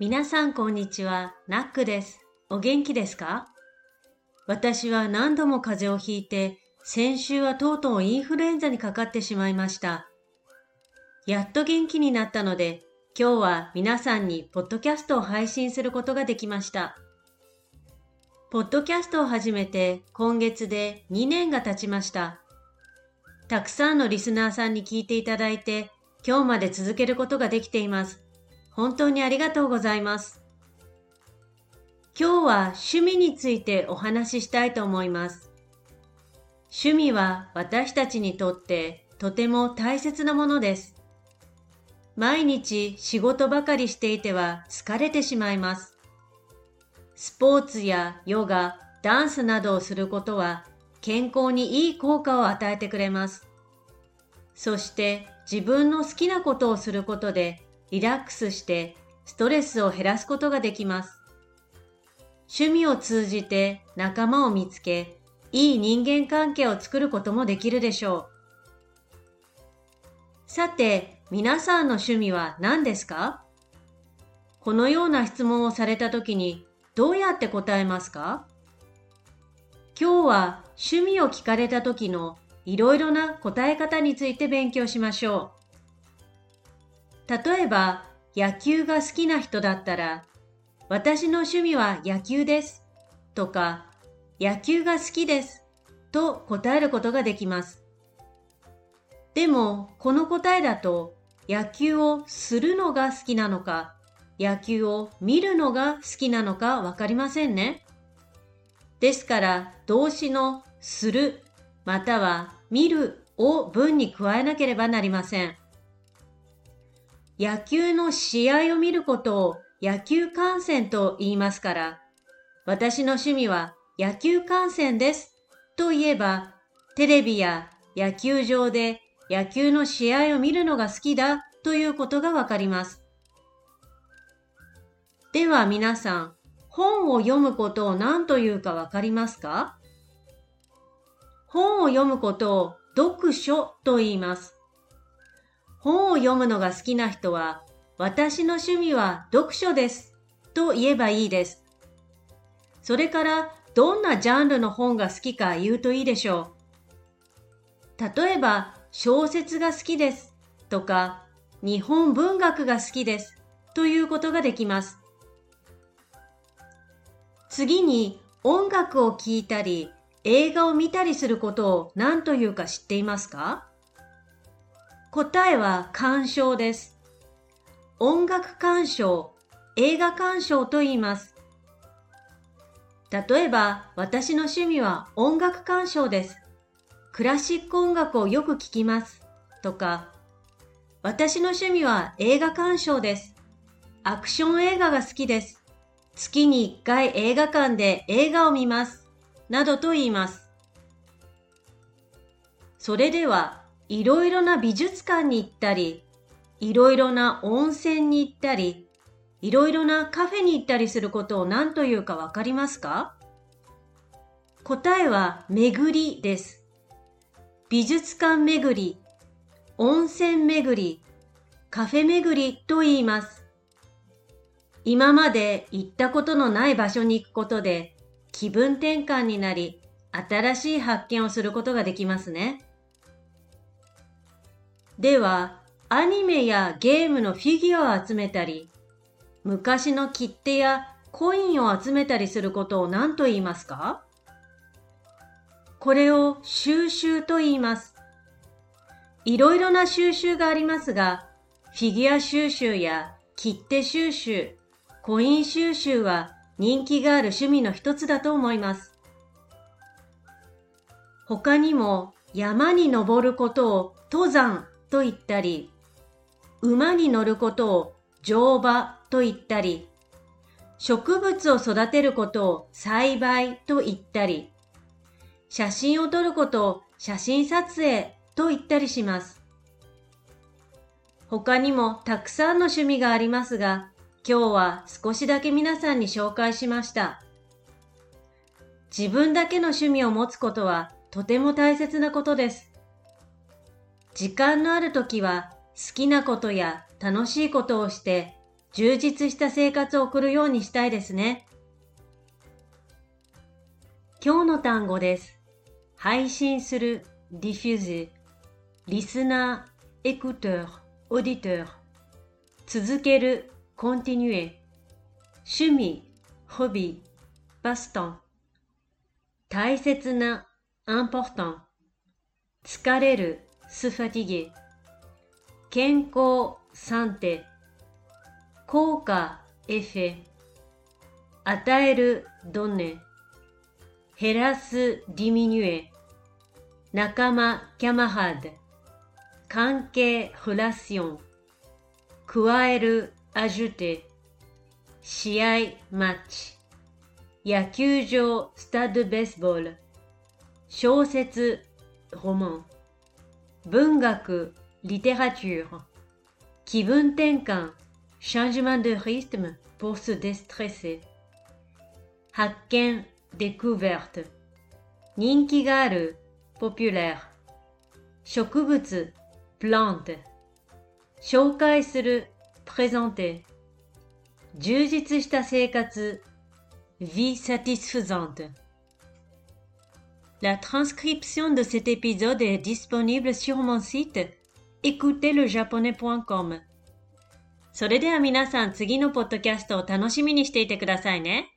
皆さんこんにちは、ナックです。お元気ですか？私は何度も風邪をひいて、先週はとうとうインフルエンザにかかってしまいました。やっと元気になったので、今日は皆さんにポッドキャストを配信することができました。ポッドキャストを始めて今月で2年が経ちました。たくさんのリスナーさんに聞いていただいて、今日まで続けることができています。本当にありがとうございます。今日は趣味についてお話ししたいと思います。趣味は私たちにとってとても大切なものです。毎日仕事ばかりしていては疲れてしまいます。スポーツやヨガ、ダンスなどをすることは健康にいい効果を与えてくれます。そして自分の好きなことをすることでリラックスしてストレスを減らすことができます。趣味を通じて仲間を見つけ、いい人間関係を作ることもできるでしょう。さて、皆さんの趣味は何ですか？このような質問をされたときにどうやって答えますか？今日は趣味を聞かれた時のいろいろな答え方について勉強しましょう。例えば、野球が好きな人だったら、私の趣味は野球です。とか、野球が好きです。と答えることができます。でも、この答えだと、野球をするのが好きなのか、野球を見るのが好きなのかわかりませんね。ですから、動詞のする、または見るを文に加えなければなりません。野球の試合を見ることを野球観戦と言いますから、私の趣味は野球観戦ですと言えば、テレビや野球場で野球の試合を見るのが好きだということがわかります。では皆さん、本を読むことを何というかわかりますか？本を読むことを読書と言います。本を読むのが好きな人は、私の趣味は読書です。と言えばいいです。それから、どんなジャンルの本が好きか言うといいでしょう。例えば、小説が好きです。とか、日本文学が好きです。ということができます。次に、音楽を聴いたり、映画を見たりすることを何というか知っていますか？答えは鑑賞です。音楽鑑賞、映画鑑賞と言います。例えば、私の趣味は音楽鑑賞です。クラシック音楽をよく聴きます。とか、私の趣味は映画鑑賞です。アクション映画が好きです。月に1回映画館で映画を見ます。などと言います。それでは、いろいろな美術館に行ったり、いろいろな温泉に行ったり、いろいろなカフェに行ったりすることを何というかわかりますか？答えは巡りです。美術館巡り、温泉巡り、カフェ巡りと言います。今まで行ったことのない場所に行くことで気分転換になり、新しい発見をすることができますね。では、アニメやゲームのフィギュアを集めたり、昔の切手やコインを集めたりすることを何と言いますか？これを収集と言います。いろいろな収集がありますが、フィギュア収集や切手収集、コイン収集は人気がある趣味の一つだと思います。他にも山に登ることを登山と言ったり、馬に乗ることを乗馬と言ったり、植物を育てることを栽培と言ったり、写真を撮ることを写真撮影と言ったりします。他にもたくさんの趣味がありますが、今日は少しだけ皆さんに紹介しました。自分だけの趣味を持つことはとても大切なことです。時間のある時は好きなことや楽しいことをして充実した生活を送るようにしたいですね。今日の単語です。配信する、diffuser、リスナー、 écouteur、auditeur、続ける、continuer、趣味、 hobby、passe-temps、大切な、important、疲れる、 se fatiguer。健康サンテ効果エフェ与えるドンネ減らすディミニュエ。仲間キャマハード。関係フラシオン。加えるアジュテ。試合マッチ。野球場スタッドベースボール。小説訪ン。文学、リテラチュール、気分転換、changement de rythme pour se déstresser、発見、découverte、人気がある、populaire、植物、plante、紹介する、présenter、充実した生活、vie satisfaisante. La transcription de cet épisode est disponible sur mon site écoutezlejaponais.com それでは皆さん次のポッドキャストを楽しみにしていてくださいね。